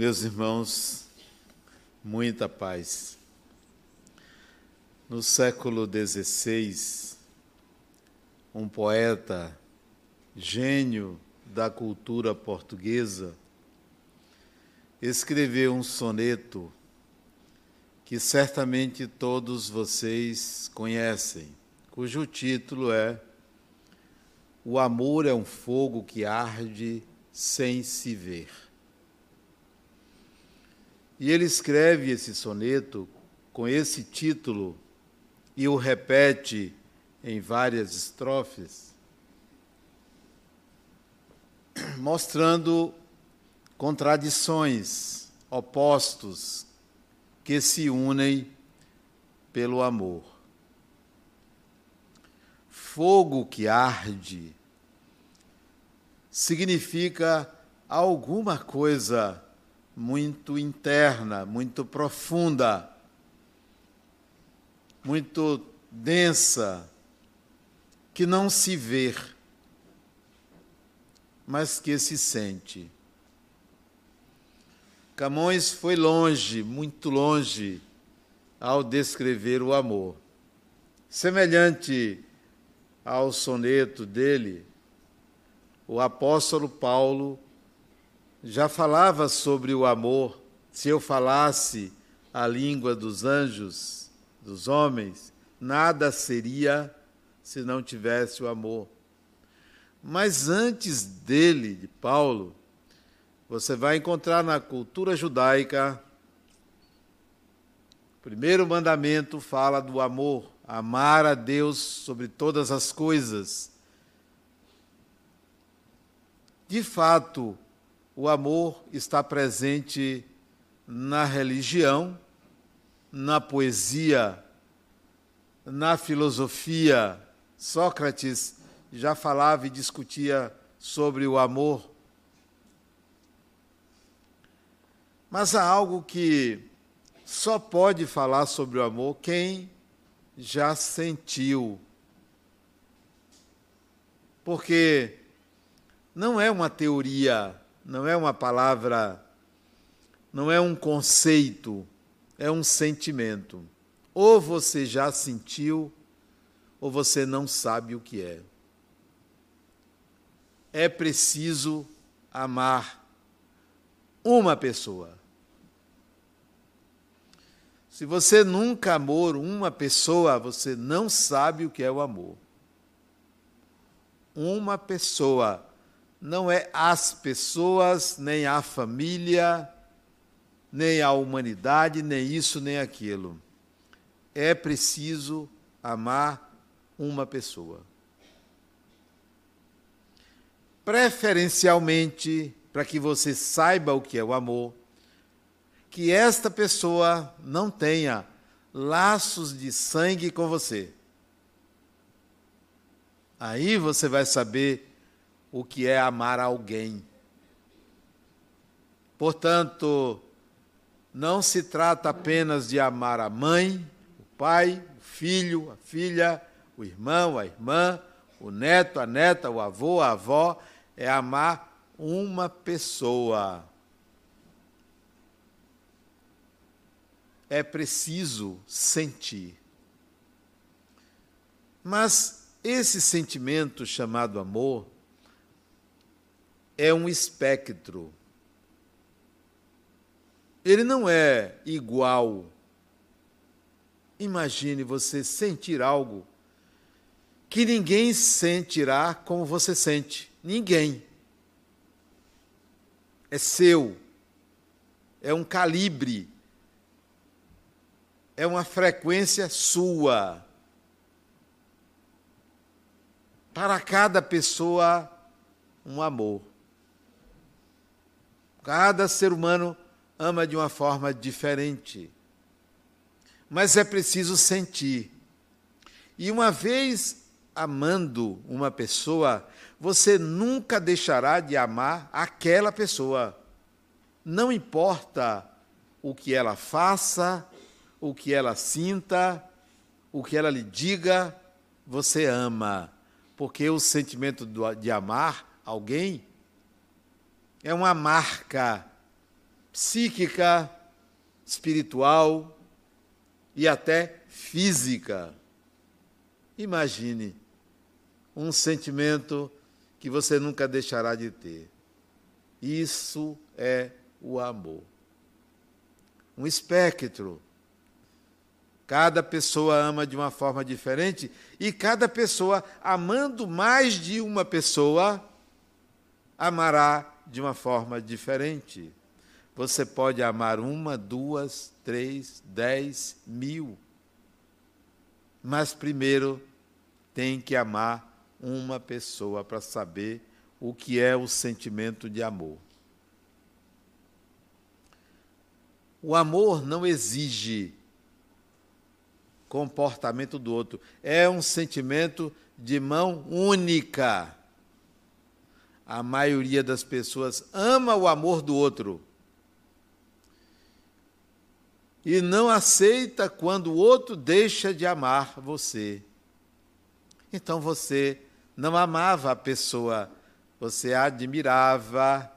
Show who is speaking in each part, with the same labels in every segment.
Speaker 1: Meus irmãos, muita paz. No século XVI, um poeta, gênio da cultura portuguesa, escreveu um soneto que certamente todos vocês conhecem, cujo título é O amor é um fogo que arde sem se ver. E ele escreve esse soneto com esse título e o repete em várias estrofes, mostrando contradições, opostos que se unem pelo amor. Fogo que arde significa alguma coisa muito interna, muito profunda, muito densa, que não se vê, mas que se sente. Camões foi longe, muito longe, ao descrever o amor. Semelhante ao soneto dele, o apóstolo Paulo já falava sobre o amor. Se eu falasse a língua dos anjos, dos homens, nada seria se não tivesse o amor. Mas antes dele, de Paulo, você vai encontrar na cultura judaica, o primeiro mandamento fala do amor, amar a Deus sobre todas as coisas. De fato, o amor está presente na religião, na poesia, na filosofia. Sócrates já falava e discutia sobre o amor. Mas há algo que só pode falar sobre o amor quem já sentiu. Porque não é uma teoria não é uma palavra, não é um conceito, é um sentimento. Ou você já sentiu, ou você não sabe o que é. É preciso amar uma pessoa. Se você nunca amou uma pessoa, você não sabe o que é o amor. Uma pessoa não é as pessoas, nem a família, nem a humanidade, nem isso, nem aquilo. É preciso amar uma pessoa. Preferencialmente, para que você saiba o que é o amor, que esta pessoa não tenha laços de sangue com você. Aí você vai saber o que é amar alguém. Portanto, não se trata apenas de amar a mãe, o pai, o filho, a filha, o irmão, a irmã, o neto, a neta, o avô, a avó, é amar uma pessoa. É preciso sentir. Mas esse sentimento chamado amor é um espectro. Ele não é igual. Imagine você sentir algo que ninguém sentirá como você sente. Ninguém. É seu. É um calibre. É uma frequência sua. Para cada pessoa, um amor. Cada ser humano ama de uma forma diferente. Mas é preciso sentir. E uma vez amando uma pessoa, você nunca deixará de amar aquela pessoa. Não importa o que ela faça, o que ela sinta, o que ela lhe diga, você ama. Porque o sentimento de amar alguém é uma marca psíquica, espiritual e até física. Imagine um sentimento que você nunca deixará de ter. Isso é o amor. Um espectro. Cada pessoa ama de uma forma diferente e cada pessoa, amando mais de uma pessoa, amará de uma forma diferente. Você pode amar uma, duas, três, dez, mil. Mas primeiro tem que amar uma pessoa para saber o que é o sentimento de amor. O amor não exige comportamento do outro, é um sentimento de mão única. A maioria das pessoas ama o amor do outro e não aceita quando o outro deixa de amar você. Então você não amava a pessoa, você admirava,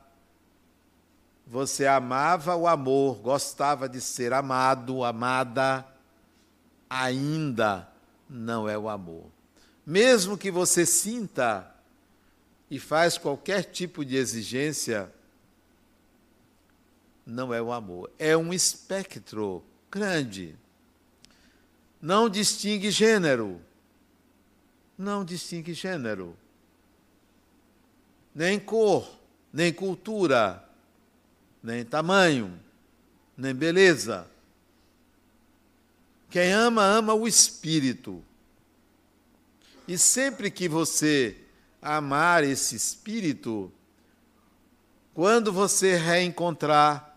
Speaker 1: você amava o amor, gostava de ser amado, amada, ainda não é o amor. Mesmo que você sinta e faz qualquer tipo de exigência, não é o amor. É um espectro grande. Não distingue gênero não distingue gênero, nem cor, nem cultura, nem tamanho, nem beleza. Quem ama, ama o espírito. E sempre que você amar esse espírito, quando você reencontrar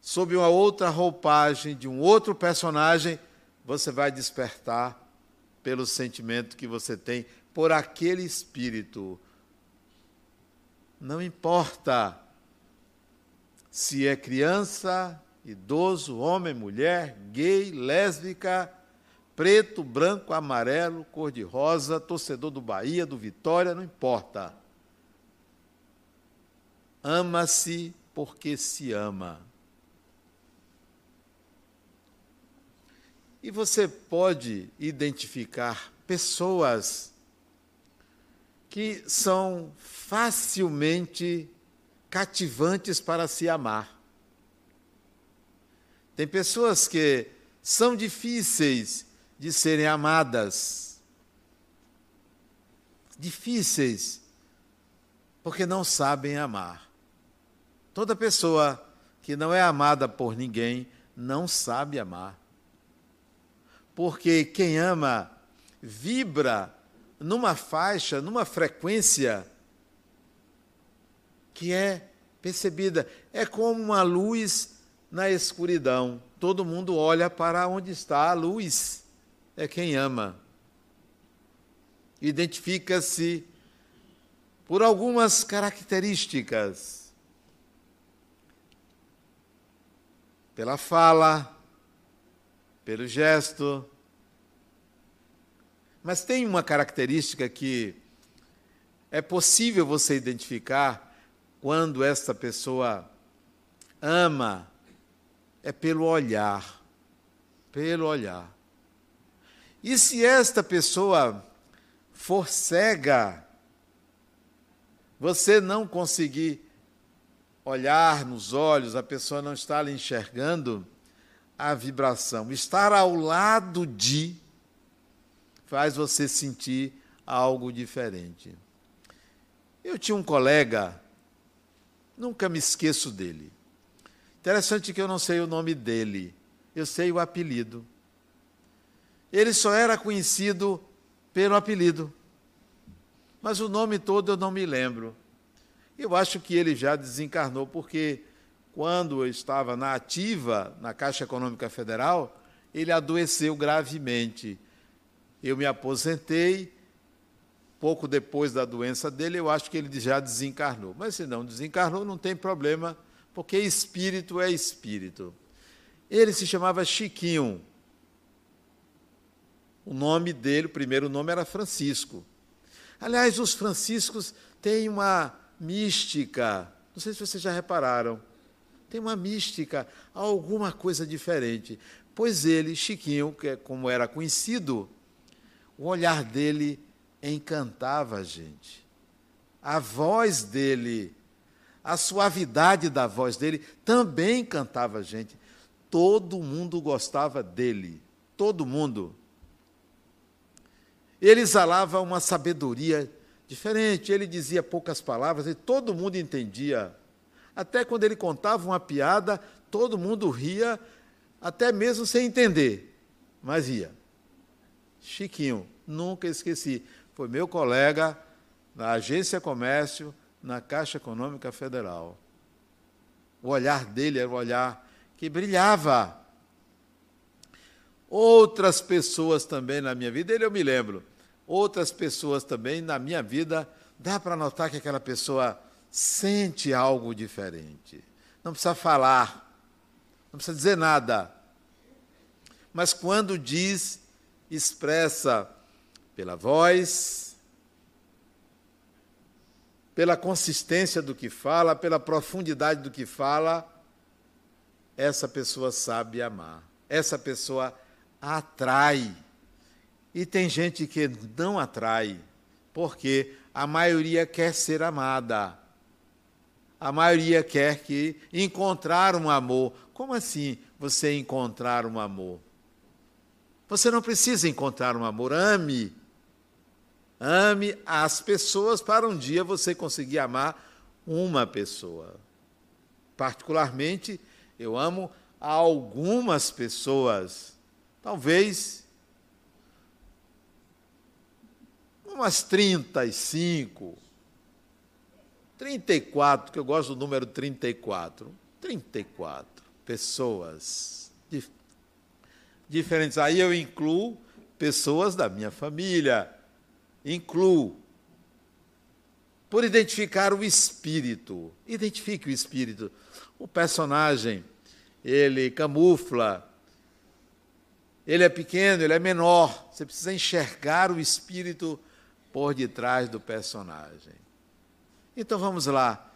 Speaker 1: sob uma outra roupagem de um outro personagem, você vai despertar pelo sentimento que você tem por aquele espírito. Não importa se é criança, idoso, homem, mulher, gay, lésbica, preto, branco, amarelo, cor-de-rosa, torcedor do Bahia, do Vitória, não importa. Ama-se porque se ama. E você pode identificar pessoas que são facilmente cativantes para se amar. Tem pessoas que são difíceis de serem amadas. Difíceis, porque não sabem amar. Toda pessoa que não é amada por ninguém não sabe amar porque quem ama vibra numa faixa, numa frequência que é percebida. É como uma luz na escuridão. Todo mundo olha para onde está a luz. É quem ama. Identifica-se por algumas características. Pela fala, pelo gesto. Mas tem uma característica que é possível você identificar quando esta pessoa ama, é pelo olhar. Pelo olhar. E se esta pessoa for cega, você não conseguir olhar nos olhos, a pessoa não está lhe enxergando, a vibração. Estar ao lado de faz você sentir algo diferente. Eu tinha um colega, nunca me esqueço dele. Interessante que eu não sei o nome dele, eu sei o apelido. Ele só era conhecido pelo apelido, mas o nome todo eu não me lembro. Eu acho que ele já desencarnou, porque quando eu estava na ativa, na Caixa Econômica Federal, ele adoeceu gravemente. Eu me aposentei, pouco depois da doença dele, eu acho que ele já desencarnou. Mas se não desencarnou, não tem problema, porque espírito é espírito. Ele se chamava Chiquinho. O nome dele, o primeiro nome era Francisco. Aliás, os franciscos têm uma mística, não sei se vocês já repararam tem uma mística, alguma coisa diferente. Pois ele, Chiquinho, que é como era conhecido, o olhar dele encantava a gente. A voz dele, a suavidade da voz dele também encantava a gente. Todo mundo gostava dele, todo mundo. Ele exalava uma sabedoria diferente, ele dizia poucas palavras e todo mundo entendia. Até quando ele contava uma piada, todo mundo ria, até mesmo sem entender, mas ria. Chiquinho, nunca esqueci. Foi meu colega na Agência Comércio, na Caixa Econômica Federal. O olhar dele era um olhar que brilhava. Outras pessoas também na minha vida, ele eu me lembro, outras pessoas também na minha vida, dá para notar que aquela pessoa sente algo diferente. Não precisa falar, não precisa dizer nada. Mas quando diz, expressa pela voz, pela consistência do que fala, pela profundidade do que fala, essa pessoa sabe amar. Essa pessoa atrai. E tem gente que não atrai, porque a maioria quer ser amada. A maioria quer que encontrar um amor. Como assim você encontrar um amor? Você não precisa encontrar um amor, ame. Ame as pessoas para um dia você conseguir amar uma pessoa. Particularmente, eu amo algumas pessoas. Talvez umas 35, 34, que eu gosto do número 34. 34 pessoas diferentes. Aí eu incluo pessoas da minha família, incluo por identificar o espírito. Identifique o espírito. O personagem, ele camufla, ele é pequeno, ele é menor. Você precisa enxergar o espírito por detrás do personagem. Então vamos lá.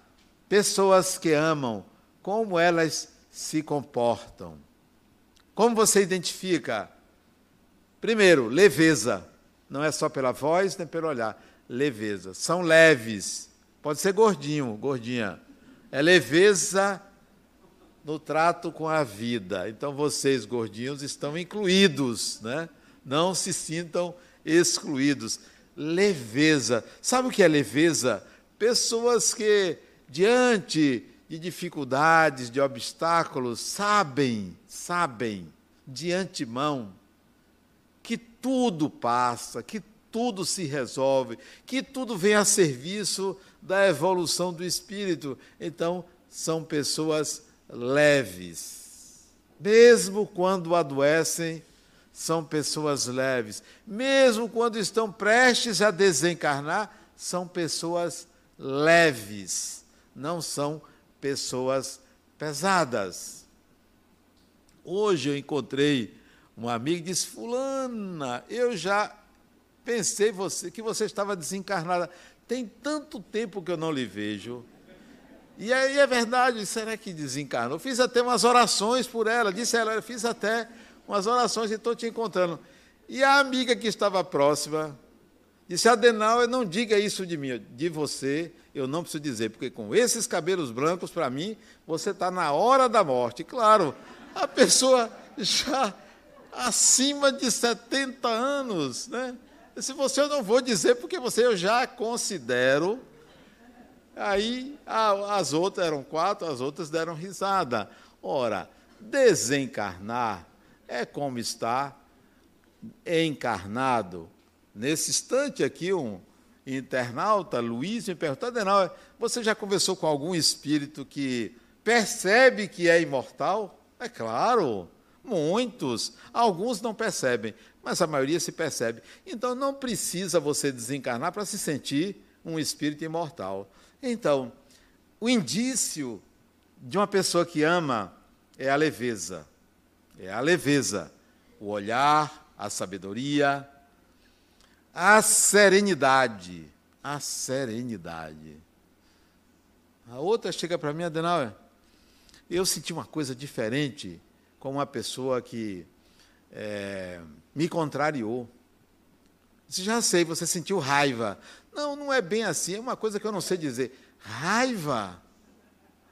Speaker 1: Pessoas que amam, como elas se comportam. Como você identifica? Primeiro, leveza. Não é só pela voz nem pelo olhar. Leveza. São leves. Pode ser gordinho, gordinha. É leveza no trato com a vida. Então vocês, gordinhos, estão incluídos, né? Não se sintam excluídos. Leveza. Sabe o que é leveza? Pessoas que, diante de dificuldades, de obstáculos, sabem, sabem de antemão que tudo passa, que tudo se resolve, que tudo vem a serviço da evolução do espírito. Então, são pessoas leves. Mesmo quando adoecem, são pessoas leves. Mesmo quando estão prestes a desencarnar, são pessoas leves. Não são pessoas pesadas. Hoje eu encontrei um amigo e disse: Fulana, eu já pensei você, que você estava desencarnada. Tem tanto tempo que eu não lhe vejo. E aí é verdade, será que desencarnou? Fiz até umas orações por ela, disse ela, fiz até umas orações e estou te encontrando. E a amiga que estava próxima disse: Adenal, não diga isso de mim, de você eu não preciso dizer, porque com esses cabelos brancos, para mim, você está na hora da morte. Claro, a pessoa já acima de 70 anos, né? Se você eu não vou dizer, porque você eu já considero. Aí as outras eram quatro, as outras deram risada. Ora, desencarnar é como estar encarnado. Nesse instante aqui, um, internauta, Luiz, me perguntou, você já conversou com algum espírito que percebe que é imortal? É claro, muitos. Alguns não percebem, mas a maioria se percebe. Então não precisa você desencarnar para se sentir um espírito imortal. Então, o indício de uma pessoa que ama é a leveza. É a leveza, o olhar, a sabedoria, a serenidade. A serenidade. A outra chega para mim, Adenauer, eu senti uma coisa diferente com uma pessoa que é, me contrariou. Disse, já sei, você sentiu raiva. Não, não é bem assim, é uma coisa que eu não sei dizer. Raiva?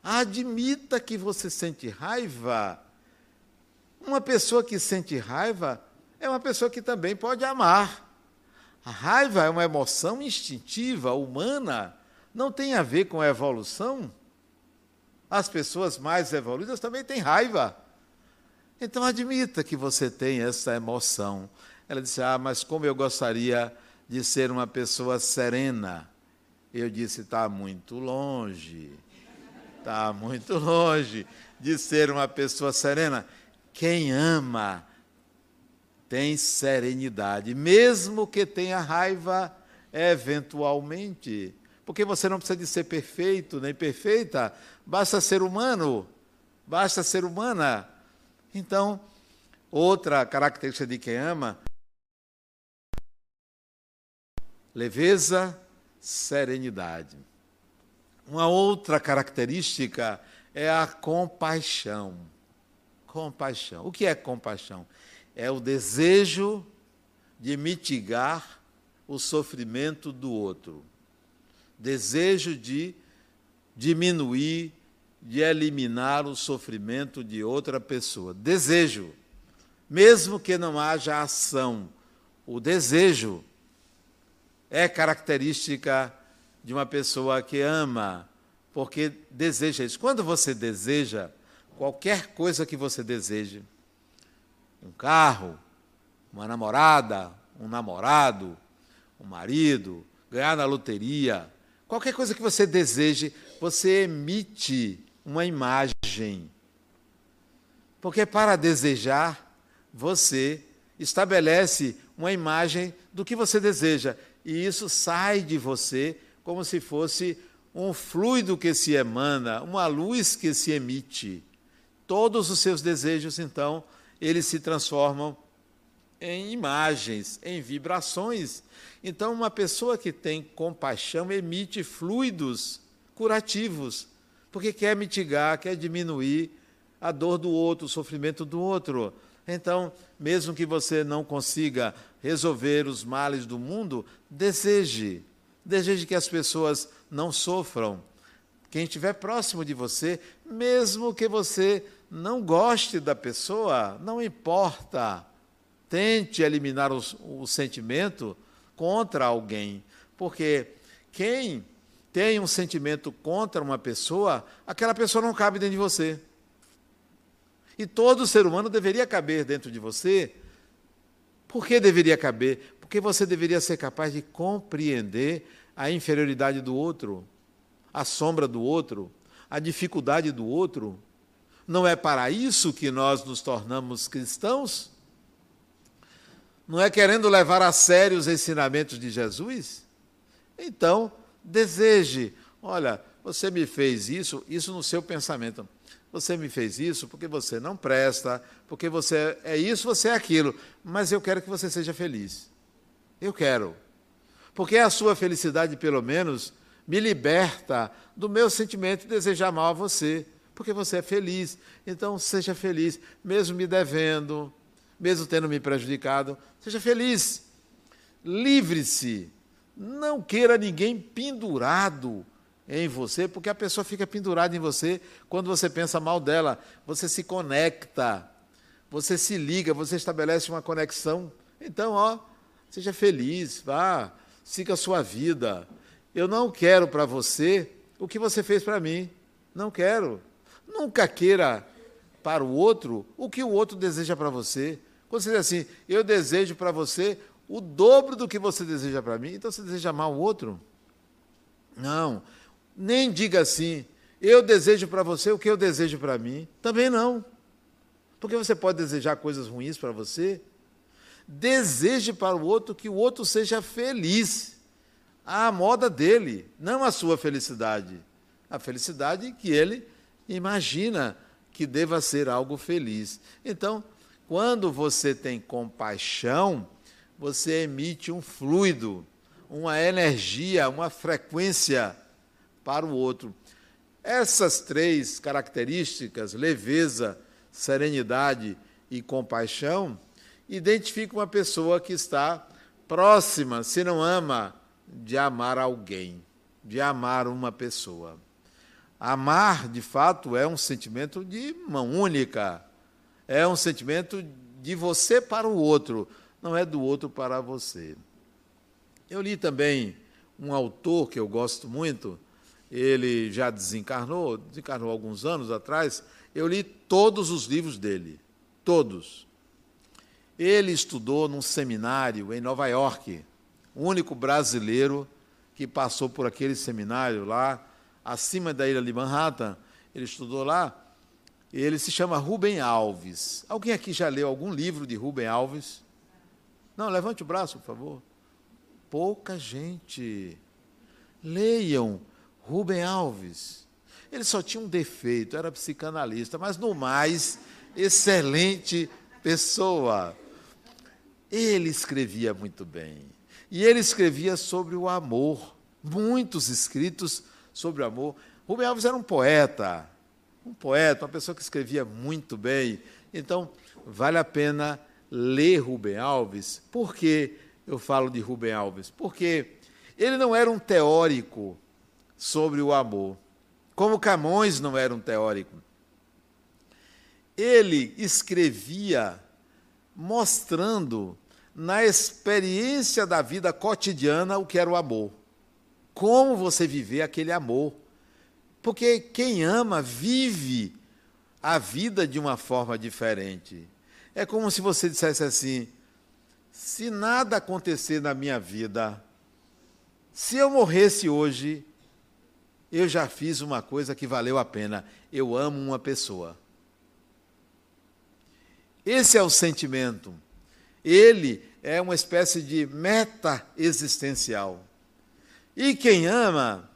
Speaker 1: Admita que você sente raiva. Uma pessoa que sente raiva é uma pessoa que também pode amar. A raiva é uma emoção instintiva, humana, não tem a ver com a evolução. As pessoas mais evoluídas também têm raiva. Então admita que você tem essa emoção. Ela disse: Ah, mas como eu gostaria de ser uma pessoa serena. Eu disse: Está muito longe. Está muito longe de ser uma pessoa serena. Quem ama tem serenidade, mesmo que tenha raiva eventualmente. Porque você não precisa de ser perfeito nem perfeita, basta ser humano, basta ser humana. Então, outra característica de quem ama leveza, serenidade. Uma outra característica é a compaixão. Compaixão. O que é compaixão? É o desejo de mitigar o sofrimento do outro. Desejo de diminuir, de eliminar o sofrimento de outra pessoa. Desejo. Mesmo que não haja ação, o desejo é característica de uma pessoa que ama, porque deseja isso. Quando você deseja, qualquer coisa que você deseje, um carro, uma namorada, um namorado, um marido, ganhar na loteria, qualquer coisa que você deseje, você emite uma imagem. Porque para desejar, você estabelece uma imagem do que você deseja e isso sai de você como se fosse um fluido que se emana, uma luz que se emite. Todos os seus desejos, então, eles se transformam em imagens, em vibrações. Então, uma pessoa que tem compaixão emite fluidos curativos, porque quer mitigar, quer diminuir a dor do outro, o sofrimento do outro. Então, mesmo que você não consiga resolver os males do mundo, deseje. Deseje que as pessoas não sofram. Quem estiver próximo de você, mesmo que você não goste da pessoa, não importa. Tente eliminar o, sentimento contra alguém. Porque quem tem um sentimento contra uma pessoa, aquela pessoa não cabe dentro de você. E todo ser humano deveria caber dentro de você. Por que deveria caber? Porque você deveria ser capaz de compreender a inferioridade do outro, a sombra do outro, a dificuldade do outro. Não é para isso que nós nos tornamos cristãos? Não é querendo levar a sério os ensinamentos de Jesus? Então, deseje. Olha, você me fez isso, isso no seu pensamento. Você me fez isso porque você não presta, porque você é isso, você é aquilo. Mas eu quero que você seja feliz. Eu quero. Porque a sua felicidade, pelo menos, me liberta do meu sentimento de desejar mal a você. Porque você é feliz. Então, seja feliz, mesmo me devendo, mesmo tendo me prejudicado. Seja feliz. Livre-se. Não queira ninguém pendurado em você, porque a pessoa fica pendurada em você quando você pensa mal dela. Você se conecta, você se liga, você estabelece uma conexão. Então, ó, seja feliz, vá, siga a sua vida. Eu não quero para você o que você fez para mim. Não quero. Nunca queira para o outro o que o outro deseja para você. Quando você diz assim, eu desejo para você o dobro do que você deseja para mim, então você deseja mal o outro? Não. Nem diga assim, eu desejo para você o que eu desejo para mim. Também não. Porque você pode desejar coisas ruins para você. Deseje para o outro que o outro seja feliz. À moda dele, não a sua felicidade. A felicidade que ele imagina que deva ser algo feliz. Então, quando você tem compaixão, você emite um fluido, uma energia, uma frequência para o outro. Essas três características, leveza, serenidade e compaixão, identificam uma pessoa que está próxima, se não ama, de amar alguém, de amar uma pessoa. Amar, de fato, é um sentimento de mão única, é um sentimento de você para o outro, não é do outro para você. Eu li também um autor que eu gosto muito, ele já desencarnou, desencarnou alguns anos atrás, eu li todos os livros dele, todos. Ele estudou num seminário em Nova York, o único brasileiro que passou por aquele seminário lá, acima da ilha de Manhattan, ele estudou lá. Ele se chama Rubem Alves. Alguém aqui já leu algum livro de Rubem Alves? Não, levante o braço, por favor. Pouca gente. Leiam Rubem Alves. Ele só tinha um defeito, era psicanalista, mas no mais, excelente pessoa. Ele escrevia muito bem. E ele escrevia sobre o amor. Muitos escritos sobre o amor. Rubem Alves era um poeta, um poeta, uma pessoa que escrevia muito bem. Então, vale a pena ler Rubem Alves. Por que eu falo de Rubem Alves? Porque ele não era um teórico sobre o amor, como Camões não era um teórico. Ele escrevia mostrando na experiência da vida cotidiana o que era o amor. Como você viver aquele amor. Porque quem ama vive a vida de uma forma diferente. É como se você dissesse assim: se nada acontecer na minha vida, se eu morresse hoje, eu já fiz uma coisa que valeu a pena. Eu amo uma pessoa. Esse é o sentimento. Ele é uma espécie de meta existencial. E quem ama,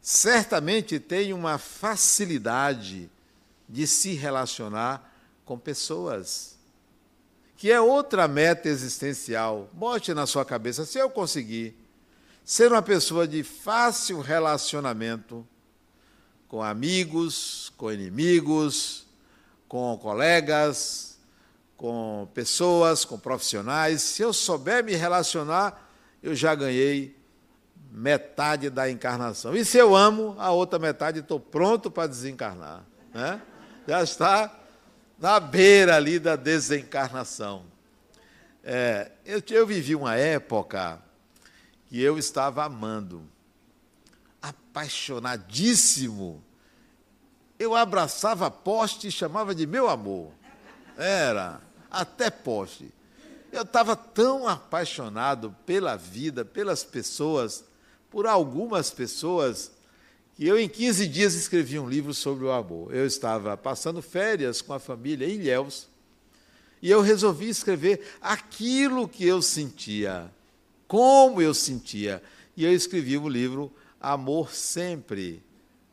Speaker 1: certamente tem uma facilidade de se relacionar com pessoas, que é outra meta existencial. Bote na sua cabeça: se eu conseguir ser uma pessoa de fácil relacionamento com amigos, com inimigos, com colegas, com pessoas, com profissionais. Se eu souber me relacionar, eu já ganhei metade da encarnação. E se eu amo, a outra metade estou pronto para desencarnar. Né? Já está na beira ali da desencarnação. É, eu, eu vivi uma época que eu estava amando, apaixonadíssimo. Eu abraçava poste e chamava de meu amor. Era até poste. Eu estava tão apaixonado pela vida, pelas pessoas, por algumas pessoas, que eu em 15 dias escrevi um livro sobre o amor. Eu estava passando férias com a família em Ilhéus, e eu resolvi escrever aquilo que eu sentia, como eu sentia. E eu escrevi o livro Amor Sempre,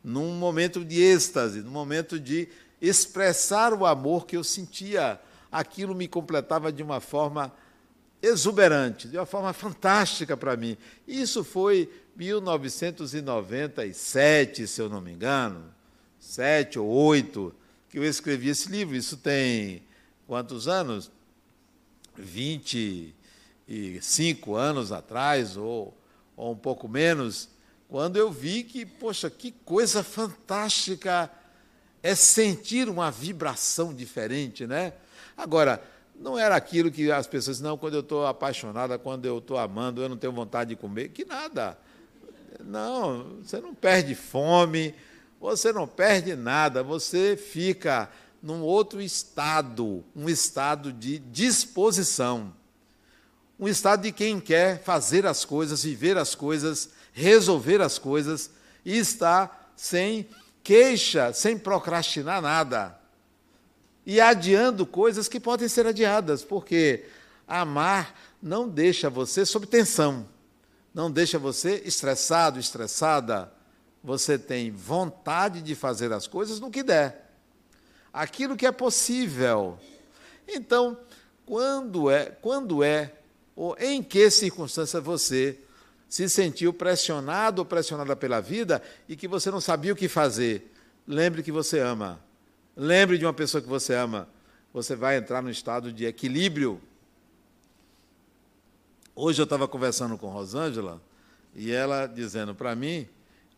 Speaker 1: num momento de êxtase, num momento de expressar o amor que eu sentia aquilo me completava de uma forma exuberante, de uma forma fantástica para mim. Isso foi 1997, se eu não me engano, sete ou oito, que eu escrevi esse livro. Isso tem quantos anos? 25 anos atrás, ou, ou um pouco menos, quando eu vi que, poxa, que coisa fantástica é sentir uma vibração diferente, né? Agora, não era aquilo que as pessoas, não, quando eu estou apaixonada, quando eu estou amando, eu não tenho vontade de comer, que nada. Não, você não perde fome, você não perde nada, você fica num outro estado, um estado de disposição. Um estado de quem quer fazer as coisas, viver as coisas, resolver as coisas e está sem queixa, sem procrastinar nada e adiando coisas que podem ser adiadas, porque amar não deixa você sob tensão, não deixa você estressado, estressada. Você tem vontade de fazer as coisas no que der, aquilo que é possível. Então, quando é, quando é ou em que circunstância você se sentiu pressionado ou pressionada pela vida e que você não sabia o que fazer, lembre que você ama. Lembre de uma pessoa que você ama. Você vai entrar no estado de equilíbrio. Hoje eu estava conversando com Rosângela e ela dizendo para mim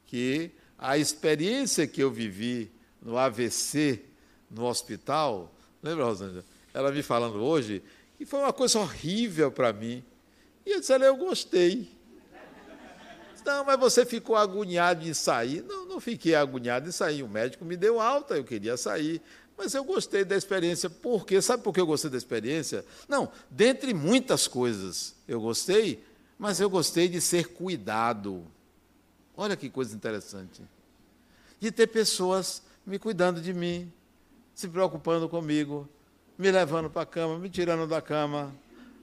Speaker 1: que a experiência que eu vivi no AVC, no hospital, lembra, Rosângela? Ela me falando hoje que foi uma coisa horrível para mim. E eu disse, eu gostei. Não, mas você ficou agoniado em sair. Não, não fiquei agoniado em sair. O médico me deu alta, eu queria sair. Mas eu gostei da experiência. Por quê? Sabe por que eu gostei da experiência? Não, dentre muitas coisas eu gostei, mas eu gostei de ser cuidado. Olha que coisa interessante. De ter pessoas me cuidando de mim, se preocupando comigo, me levando para a cama, me tirando da cama,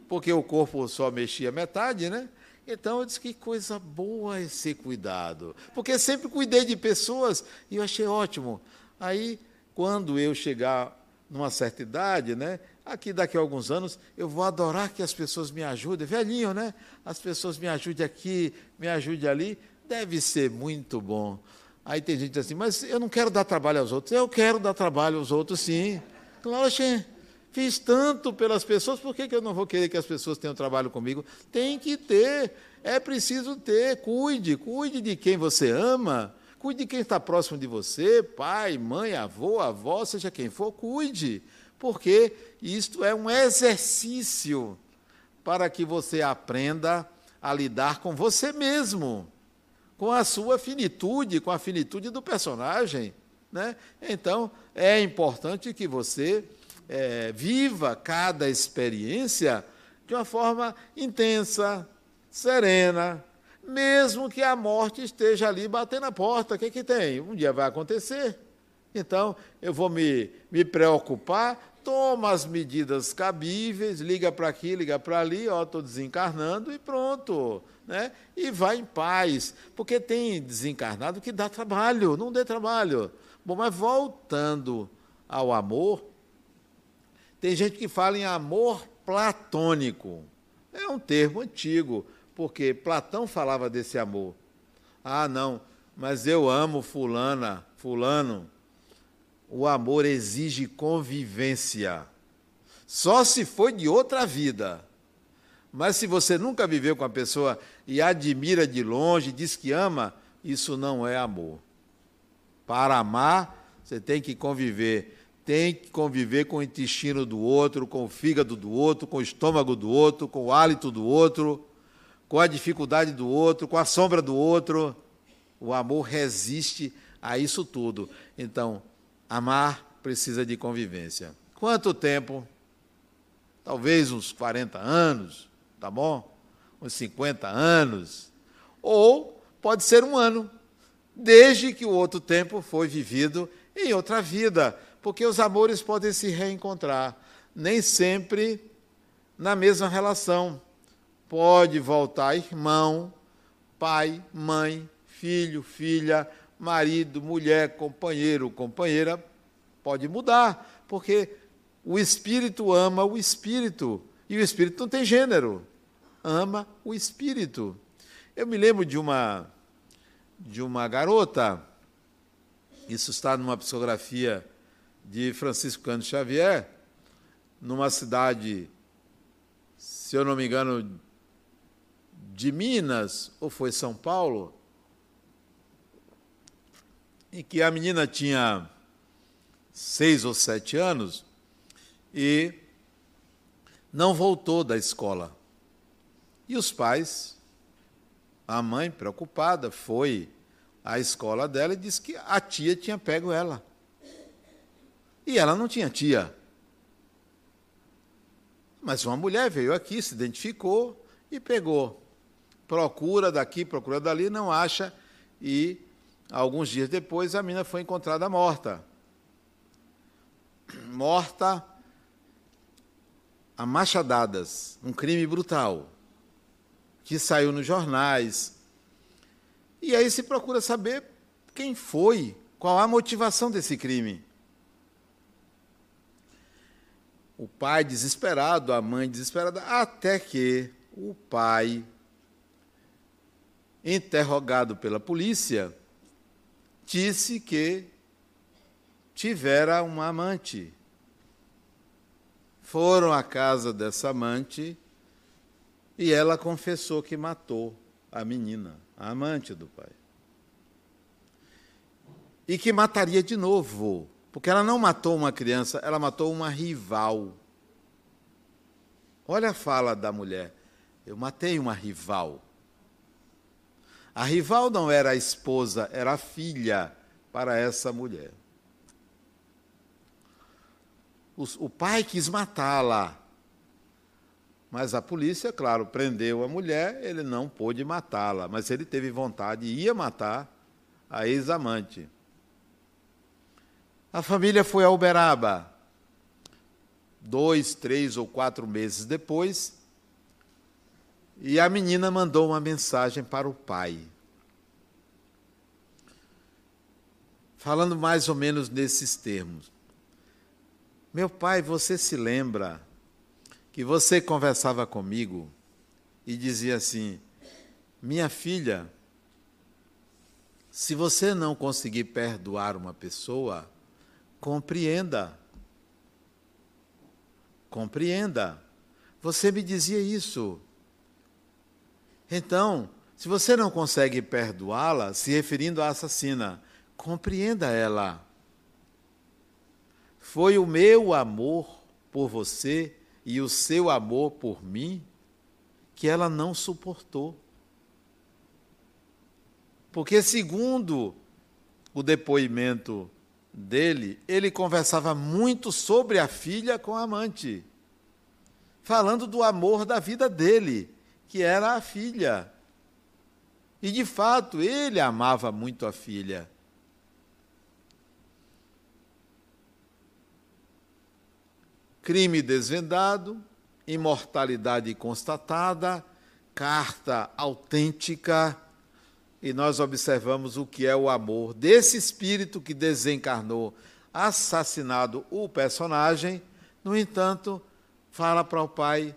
Speaker 1: porque o corpo só mexia metade, né? Então eu disse que coisa boa ser cuidado. Porque sempre cuidei de pessoas e eu achei ótimo. Aí, quando eu chegar numa certa idade, né? Aqui daqui a alguns anos, eu vou adorar que as pessoas me ajudem. Velhinho, né? As pessoas me ajudem aqui, me ajudem ali. Deve ser muito bom. Aí tem gente assim, mas eu não quero dar trabalho aos outros. Eu quero dar trabalho aos outros, sim. Claro, gente. Fiz tanto pelas pessoas, por que, que eu não vou querer que as pessoas tenham trabalho comigo? Tem que ter, é preciso ter. Cuide, cuide de quem você ama, cuide de quem está próximo de você, pai, mãe, avô, avó, seja quem for, cuide, porque isto é um exercício para que você aprenda a lidar com você mesmo, com a sua finitude, com a finitude do personagem. Né? Então, é importante que você é, viva cada experiência de uma forma intensa, serena, mesmo que a morte esteja ali batendo na porta. O que, é que tem? Um dia vai acontecer. Então, eu vou me, me preocupar, toma as medidas cabíveis, liga para aqui, liga para ali, ó, estou desencarnando e pronto. Né? E vai em paz. Porque tem desencarnado que dá trabalho, não dê trabalho. Bom, mas voltando ao amor, tem gente que fala em amor platônico. É um termo antigo, porque Platão falava desse amor. Ah, não, mas eu amo fulana, fulano. O amor exige convivência. Só se foi de outra vida. Mas se você nunca viveu com a pessoa e admira de longe, diz que ama, isso não é amor. Para amar, você tem que conviver tem que conviver com o intestino do outro, com o fígado do outro, com o estômago do outro, com o hálito do outro, com a dificuldade do outro, com a sombra do outro. O amor resiste a isso tudo. Então, amar precisa de convivência. Quanto tempo? Talvez uns 40 anos, tá bom? Uns 50 anos. Ou pode ser um ano, desde que o outro tempo foi vivido em outra vida porque os amores podem se reencontrar, nem sempre na mesma relação. Pode voltar irmão, pai, mãe, filho, filha, marido, mulher, companheiro, companheira, pode mudar, porque o espírito ama o espírito, e o espírito não tem gênero. Ama o espírito. Eu me lembro de uma de uma garota, isso está numa psicografia de Francisco Cândido Xavier, numa cidade, se eu não me engano, de Minas, ou foi São Paulo, em que a menina tinha seis ou sete anos e não voltou da escola. E os pais, a mãe preocupada, foi à escola dela e disse que a tia tinha pego ela. E ela não tinha tia. Mas uma mulher veio aqui, se identificou e pegou. Procura daqui, procura dali, não acha. E alguns dias depois a menina foi encontrada morta. Morta a machadadas, um crime brutal, que saiu nos jornais. E aí se procura saber quem foi, qual a motivação desse crime. O pai desesperado, a mãe desesperada, até que o pai interrogado pela polícia, disse que tivera uma amante. Foram à casa dessa amante e ela confessou que matou a menina, a amante do pai. E que mataria de novo, porque ela não matou uma criança, ela matou uma rival. Olha a fala da mulher. Eu matei uma rival. A rival não era a esposa, era a filha para essa mulher. O, pai quis matá-la. Mas a polícia, claro, prendeu a mulher, ele não pôde matá-la, mas ele teve vontade e ia matar a ex-amante. A família foi a Uberaba. Dois, três ou quatro meses depois, e a menina mandou uma mensagem para o pai, falando mais ou menos nesses termos: Meu pai, você se lembra que você conversava comigo e dizia assim: Minha filha, se você não conseguir perdoar uma pessoa, compreenda. Compreenda. Você me dizia isso. Então, se você não consegue perdoá-la, se referindo à assassina, compreenda ela. Foi o meu amor por você e o seu amor por mim que ela não suportou. Porque, segundo o depoimento dele, ele conversava muito sobre a filha com a amante, falando do amor da vida dele que era a filha. E de fato, ele amava muito a filha. Crime desvendado, imortalidade constatada, carta autêntica, e nós observamos o que é o amor desse espírito que desencarnou, assassinado o personagem, no entanto, fala para o pai: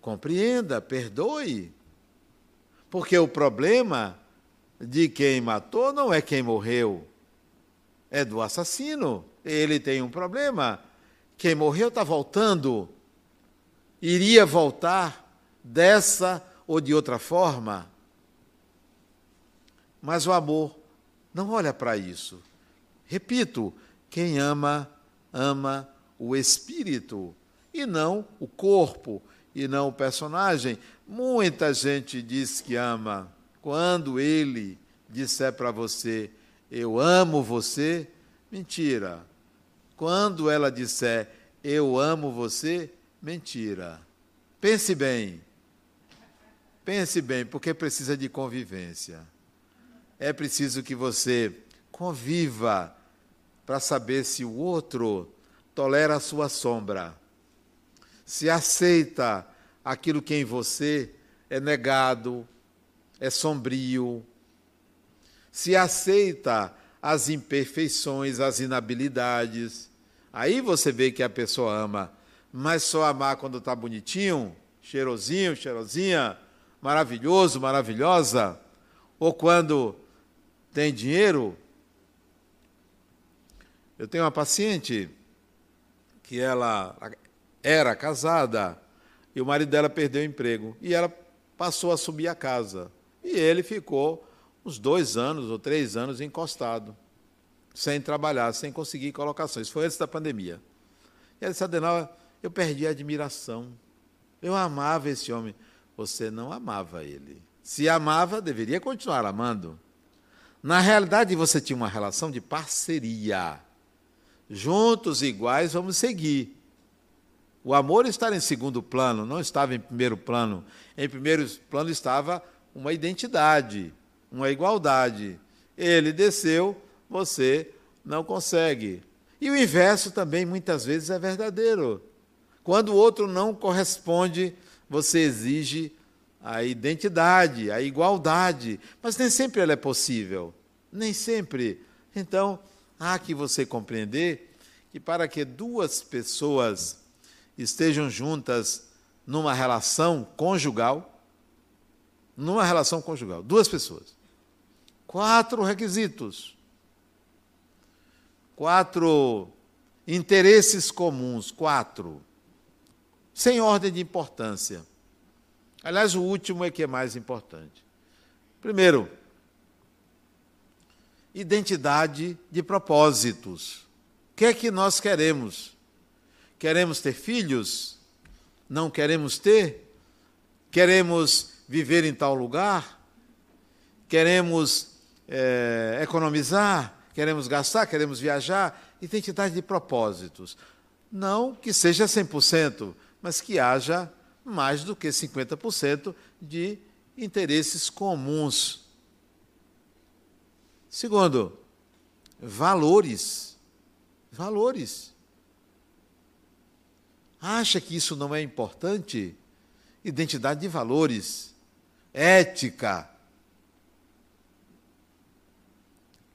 Speaker 1: Compreenda, perdoe. Porque o problema de quem matou não é quem morreu, é do assassino. Ele tem um problema. Quem morreu está voltando. Iria voltar dessa ou de outra forma. Mas o amor não olha para isso. Repito, quem ama, ama o espírito e não o corpo e não o personagem. Muita gente diz que ama. Quando ele disser para você, eu amo você, mentira. Quando ela disser, eu amo você, mentira. Pense bem. Pense bem, porque precisa de convivência. É preciso que você conviva para saber se o outro tolera a sua sombra se aceita aquilo que em você é negado, é sombrio, se aceita as imperfeições, as inabilidades, aí você vê que a pessoa ama. Mas só amar quando está bonitinho, cheirosinho, cheirosinha, maravilhoso, maravilhosa, ou quando tem dinheiro. Eu tenho uma paciente que ela era casada e o marido dela perdeu o emprego e ela passou a subir a casa. E ele ficou uns dois anos ou três anos encostado, sem trabalhar, sem conseguir colocações. Foi antes da pandemia. E ela disse, Adenal, eu perdi a admiração. Eu amava esse homem. Você não amava ele. Se amava, deveria continuar amando. Na realidade, você tinha uma relação de parceria. Juntos, iguais, vamos seguir. O amor estava em segundo plano, não estava em primeiro plano. Em primeiro plano estava uma identidade, uma igualdade. Ele desceu, você não consegue. E o inverso também muitas vezes é verdadeiro. Quando o outro não corresponde, você exige a identidade, a igualdade, mas nem sempre ela é possível. Nem sempre. Então, há que você compreender que para que duas pessoas estejam juntas numa relação conjugal, numa relação conjugal. Duas pessoas. Quatro requisitos. Quatro interesses comuns. Quatro. Sem ordem de importância. Aliás, o último é que é mais importante. Primeiro, identidade de propósitos. O que é que nós queremos? Queremos ter filhos? Não queremos ter? Queremos viver em tal lugar? Queremos é, economizar? Queremos gastar? Queremos viajar? Identidade de propósitos. Não que seja 100%, mas que haja mais do que 50% de interesses comuns. Segundo, valores. Valores. Acha que isso não é importante? Identidade de valores, ética.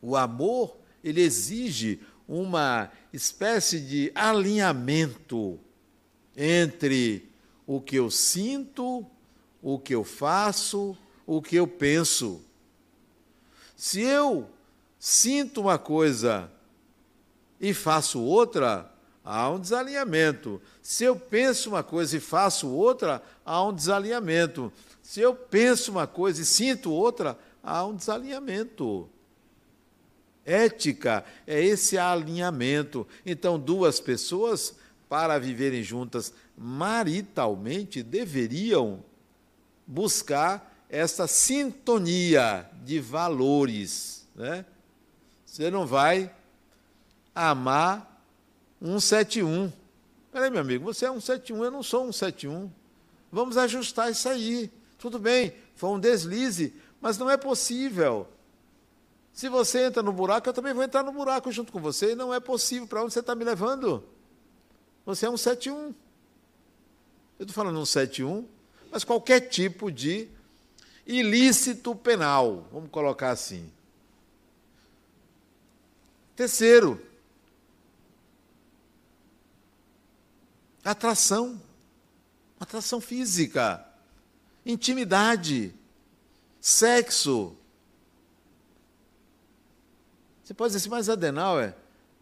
Speaker 1: O amor, ele exige uma espécie de alinhamento entre o que eu sinto, o que eu faço, o que eu penso. Se eu sinto uma coisa e faço outra, há um desalinhamento. Se eu penso uma coisa e faço outra, há um desalinhamento. Se eu penso uma coisa e sinto outra, há um desalinhamento. Ética é esse alinhamento. Então, duas pessoas, para viverem juntas maritalmente, deveriam buscar essa sintonia de valores. Né? Você não vai amar 171. Peraí, meu amigo, você é 171, eu não sou 171. Vamos ajustar isso aí. Tudo bem, foi um deslize, mas não é possível. Se você entra no buraco, eu também vou entrar no buraco junto com você, não é possível. Para onde você está me levando? Você é um 71. Eu estou falando um 71, mas qualquer tipo de ilícito penal, vamos colocar assim. Terceiro, Atração. Atração física. Intimidade. Sexo. Você pode dizer assim, mas Adenauer,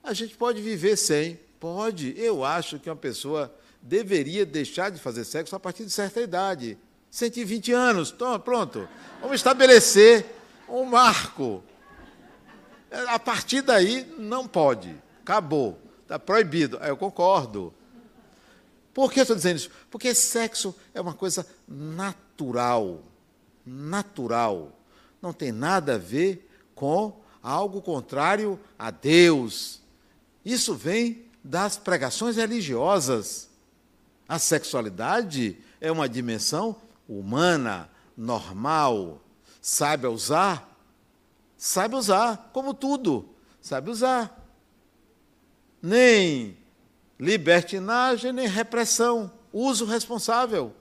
Speaker 1: a gente pode viver sem. Pode. Eu acho que uma pessoa deveria deixar de fazer sexo a partir de certa idade. 120 anos. Toma, pronto. Vamos estabelecer um marco. A partir daí, não pode. Acabou. Está proibido. Eu concordo. Por que eu estou dizendo isso? Porque sexo é uma coisa natural. Natural. Não tem nada a ver com algo contrário a Deus. Isso vem das pregações religiosas. A sexualidade é uma dimensão humana, normal. Sabe usar? Sabe usar, como tudo. Sabe usar. Nem libertinagem nem repressão, uso responsável.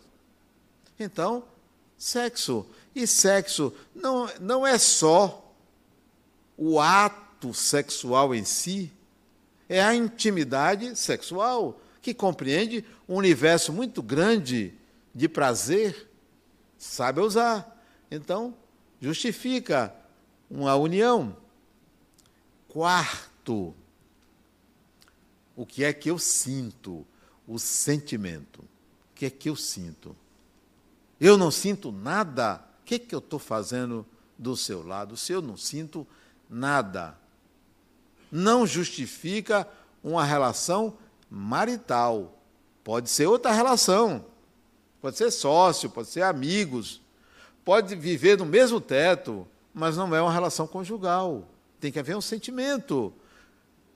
Speaker 1: Então, sexo. E sexo não, não é só o ato sexual em si, é a intimidade sexual, que compreende um universo muito grande de prazer, sabe usar. Então, justifica uma união. Quarto, o que é que eu sinto, o sentimento. O que é que eu sinto? Eu não sinto nada. O que é que eu estou fazendo do seu lado se eu não sinto nada? Não justifica uma relação marital. Pode ser outra relação. Pode ser sócio, pode ser amigos. Pode viver no mesmo teto, mas não é uma relação conjugal. Tem que haver um sentimento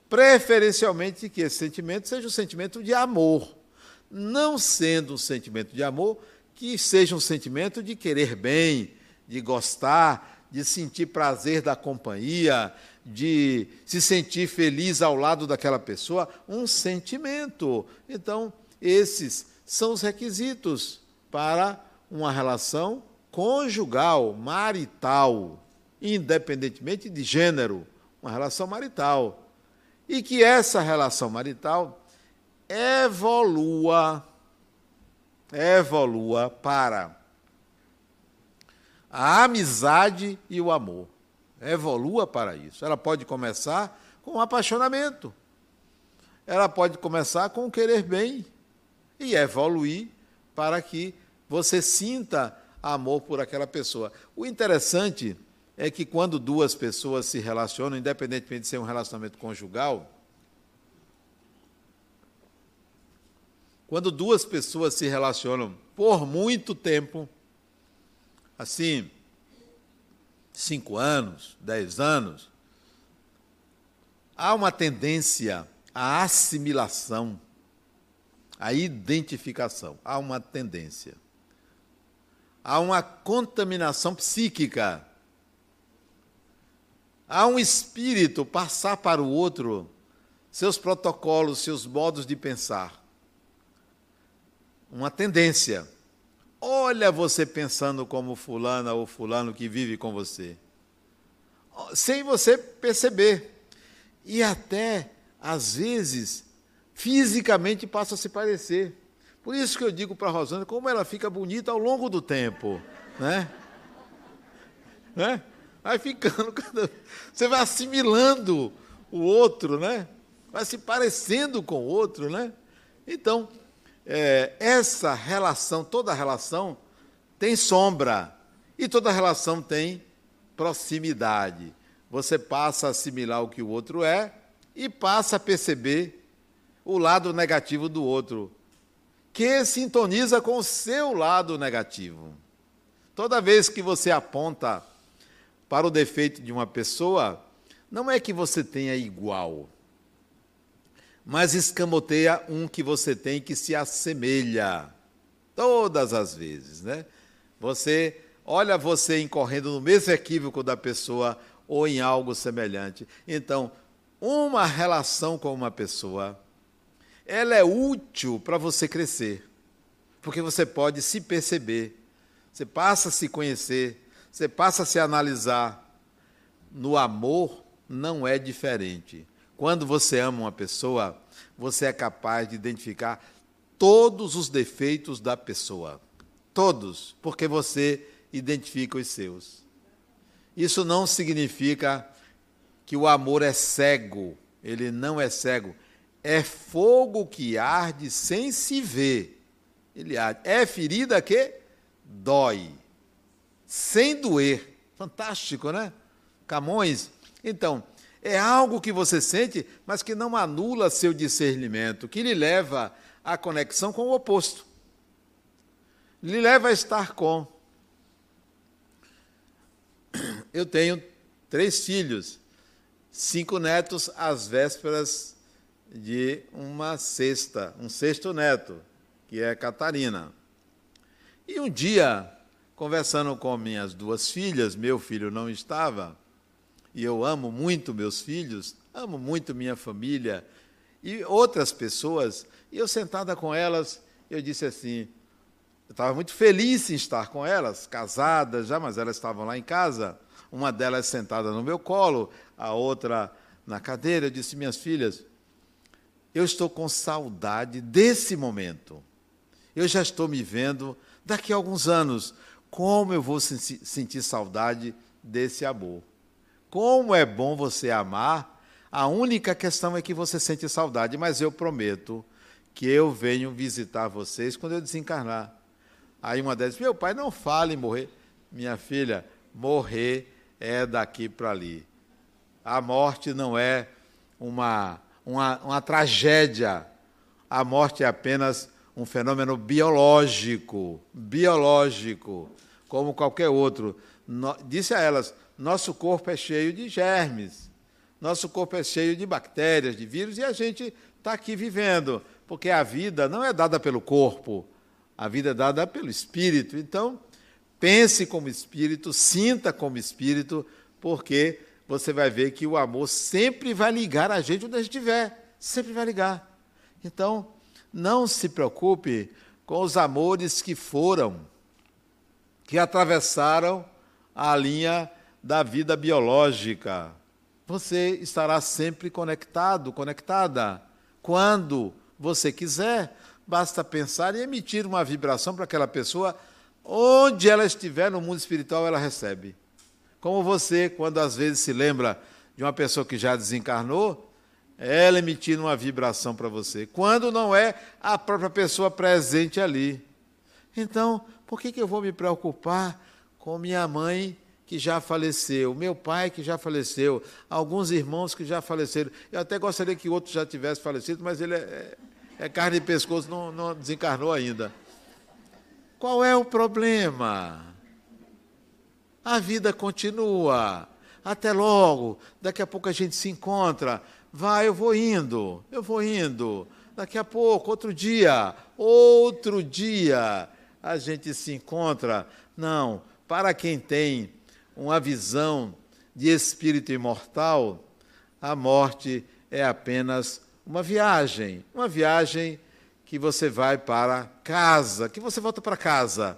Speaker 1: preferencialmente que esse sentimento seja um sentimento de amor. Não sendo um sentimento de amor, que seja um sentimento de querer bem, de gostar, de sentir prazer da companhia, de se sentir feliz ao lado daquela pessoa, um sentimento. Então, esses são os requisitos para uma relação conjugal, marital, independentemente de gênero, uma relação marital e que essa relação marital evolua, evolua para a amizade e o amor. Evolua para isso. Ela pode começar com um apaixonamento. Ela pode começar com o querer bem e evoluir para que você sinta amor por aquela pessoa. O interessante é que quando duas pessoas se relacionam, independentemente de ser um relacionamento conjugal, quando duas pessoas se relacionam por muito tempo, assim, cinco anos, dez anos, há uma tendência à assimilação, à identificação, há uma tendência. Há uma contaminação psíquica Há um espírito passar para o outro seus protocolos, seus modos de pensar. Uma tendência. Olha você pensando como fulana ou fulano que vive com você. Sem você perceber. E até, às vezes, fisicamente passa a se parecer. Por isso que eu digo para a Rosana como ela fica bonita ao longo do tempo. Né? né? vai ficando você vai assimilando o outro, né? Vai se parecendo com o outro, né? Então, é, essa relação, toda relação tem sombra e toda relação tem proximidade. Você passa a assimilar o que o outro é e passa a perceber o lado negativo do outro, que sintoniza com o seu lado negativo. Toda vez que você aponta para o defeito de uma pessoa, não é que você tenha igual, mas escamoteia um que você tem que se assemelha. Todas as vezes, né? Você olha você incorrendo no mesmo equívoco da pessoa ou em algo semelhante. Então, uma relação com uma pessoa, ela é útil para você crescer, porque você pode se perceber, você passa a se conhecer, você passa a se analisar. No amor não é diferente. Quando você ama uma pessoa, você é capaz de identificar todos os defeitos da pessoa. Todos, porque você identifica os seus. Isso não significa que o amor é cego. Ele não é cego. É fogo que arde sem se ver. Ele arde. É ferida que dói sem doer. Fantástico, né? Camões. Então, é algo que você sente, mas que não anula seu discernimento, que lhe leva à conexão com o oposto. Lhe leva a estar com. Eu tenho três filhos, cinco netos às vésperas de uma sexta, um sexto neto, que é Catarina. E um dia Conversando com minhas duas filhas, meu filho não estava, e eu amo muito meus filhos, amo muito minha família e outras pessoas, e eu sentada com elas, eu disse assim, eu estava muito feliz em estar com elas, casadas já, mas elas estavam lá em casa, uma delas sentada no meu colo, a outra na cadeira, eu disse, minhas filhas, eu estou com saudade desse momento. Eu já estou me vendo daqui a alguns anos como eu vou sentir saudade desse amor. Como é bom você amar, a única questão é que você sente saudade, mas eu prometo que eu venho visitar vocês quando eu desencarnar. Aí uma delas, meu pai, não fale em morrer. Minha filha, morrer é daqui para ali. A morte não é uma, uma, uma tragédia. A morte é apenas um fenômeno biológico, biológico como qualquer outro. Disse a elas: nosso corpo é cheio de germes, nosso corpo é cheio de bactérias, de vírus, e a gente está aqui vivendo, porque a vida não é dada pelo corpo, a vida é dada pelo espírito. Então, pense como espírito, sinta como espírito, porque você vai ver que o amor sempre vai ligar a gente onde a gente estiver, sempre vai ligar. Então, não se preocupe com os amores que foram que atravessaram a linha da vida biológica. Você estará sempre conectado, conectada. Quando você quiser, basta pensar e emitir uma vibração para aquela pessoa Onde ela estiver no mundo espiritual, ela recebe. Como você, quando às vezes se lembra de uma pessoa que já desencarnou, ela emitindo uma vibração para você, quando não é a própria pessoa presente ali. Então, por que, que eu vou me preocupar com minha mãe que já faleceu, meu pai que já faleceu, alguns irmãos que já faleceram? Eu até gostaria que outro já tivesse falecido, mas ele é, é carne de pescoço, não, não desencarnou ainda. Qual é o problema? A vida continua. Até logo, daqui a pouco a gente se encontra. Vai, eu vou indo, eu vou indo. Daqui a pouco, outro dia, outro dia, a gente se encontra. Não, para quem tem uma visão de espírito imortal, a morte é apenas uma viagem, uma viagem que você vai para casa, que você volta para casa,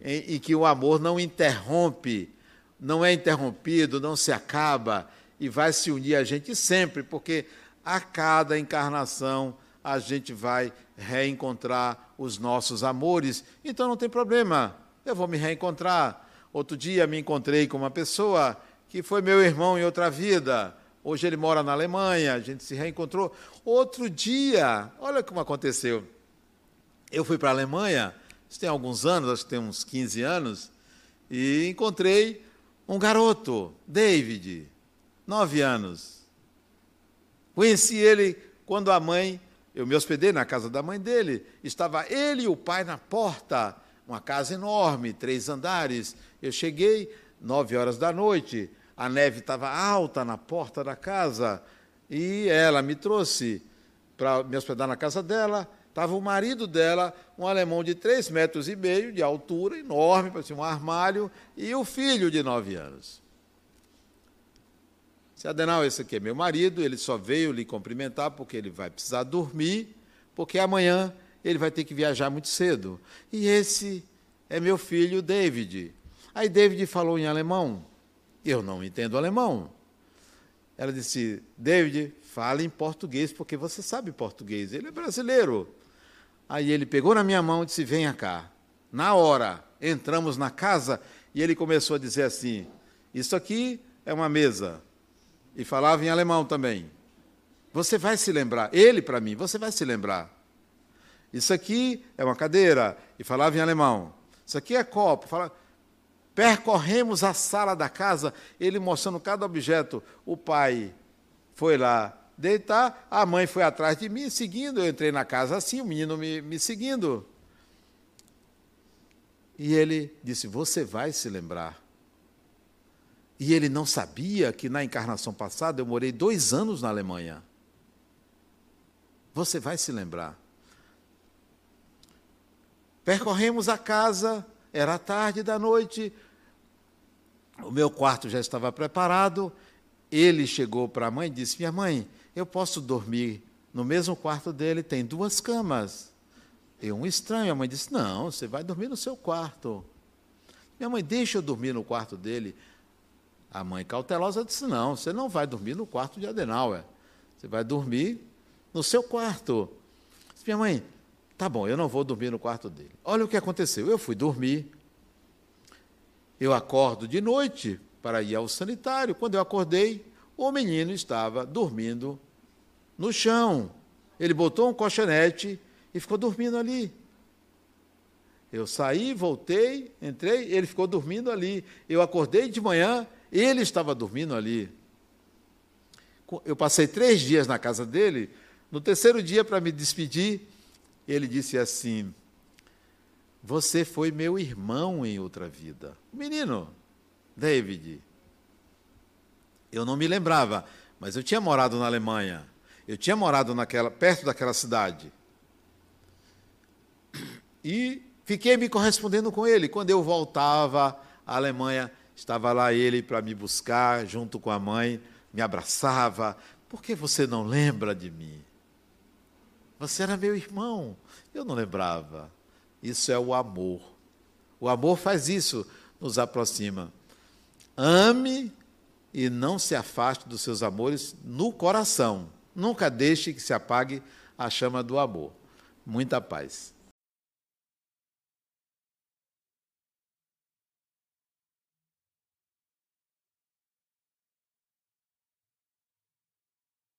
Speaker 1: e, e que o amor não interrompe, não é interrompido, não se acaba, e vai se unir a gente sempre, porque a cada encarnação a gente vai reencontrar os nossos amores. Então não tem problema, eu vou me reencontrar. Outro dia me encontrei com uma pessoa que foi meu irmão em outra vida. Hoje ele mora na Alemanha, a gente se reencontrou. Outro dia, olha como aconteceu. Eu fui para a Alemanha, isso tem alguns anos, acho que tem uns 15 anos, e encontrei um garoto, David, nove anos. Conheci ele quando a mãe, eu me hospedei na casa da mãe dele, estava ele e o pai na porta, uma casa enorme, três andares. Eu cheguei nove horas da noite, a neve estava alta na porta da casa e ela me trouxe para me hospedar na casa dela. Estava o marido dela, um alemão de três metros e meio de altura, enorme, parecia um armário, e o filho de nove anos. Se Adenal, esse aqui é meu marido, ele só veio lhe cumprimentar porque ele vai precisar dormir, porque amanhã ele vai ter que viajar muito cedo. E esse é meu filho David. Aí David falou em alemão. Eu não entendo alemão. Ela disse: David, fale em português, porque você sabe português. Ele é brasileiro. Aí ele pegou na minha mão e disse: Venha cá. Na hora, entramos na casa e ele começou a dizer assim: Isso aqui é uma mesa, e falava em alemão também. Você vai se lembrar, ele para mim, você vai se lembrar. Isso aqui é uma cadeira, e falava em alemão. Isso aqui é copo. Fala... Percorremos a sala da casa, ele mostrando cada objeto. O pai foi lá deitar, a mãe foi atrás de mim, seguindo. Eu entrei na casa assim, o menino me, me seguindo. E ele disse: Você vai se lembrar. E ele não sabia que na encarnação passada eu morei dois anos na Alemanha. Você vai se lembrar. Percorremos a casa, era tarde da noite, o meu quarto já estava preparado. Ele chegou para a mãe e disse: Minha mãe, eu posso dormir no mesmo quarto dele, tem duas camas. E um estranho, a mãe disse: Não, você vai dormir no seu quarto. Minha mãe, deixa eu dormir no quarto dele. A mãe cautelosa disse: Não, você não vai dormir no quarto de Adenauer. Você vai dormir no seu quarto. Minha mãe, tá bom, eu não vou dormir no quarto dele. Olha o que aconteceu. Eu fui dormir. Eu acordo de noite para ir ao sanitário. Quando eu acordei, o menino estava dormindo no chão. Ele botou um colchonete e ficou dormindo ali. Eu saí, voltei, entrei, ele ficou dormindo ali. Eu acordei de manhã, ele estava dormindo ali. Eu passei três dias na casa dele. No terceiro dia, para me despedir, ele disse assim: Você foi meu irmão em outra vida. Menino, David. Eu não me lembrava, mas eu tinha morado na Alemanha. Eu tinha morado naquela, perto daquela cidade. E fiquei me correspondendo com ele. Quando eu voltava à Alemanha, Estava lá ele para me buscar, junto com a mãe, me abraçava. Por que você não lembra de mim? Você era meu irmão. Eu não lembrava. Isso é o amor. O amor faz isso, nos aproxima. Ame e não se afaste dos seus amores no coração. Nunca deixe que se apague a chama do amor. Muita paz.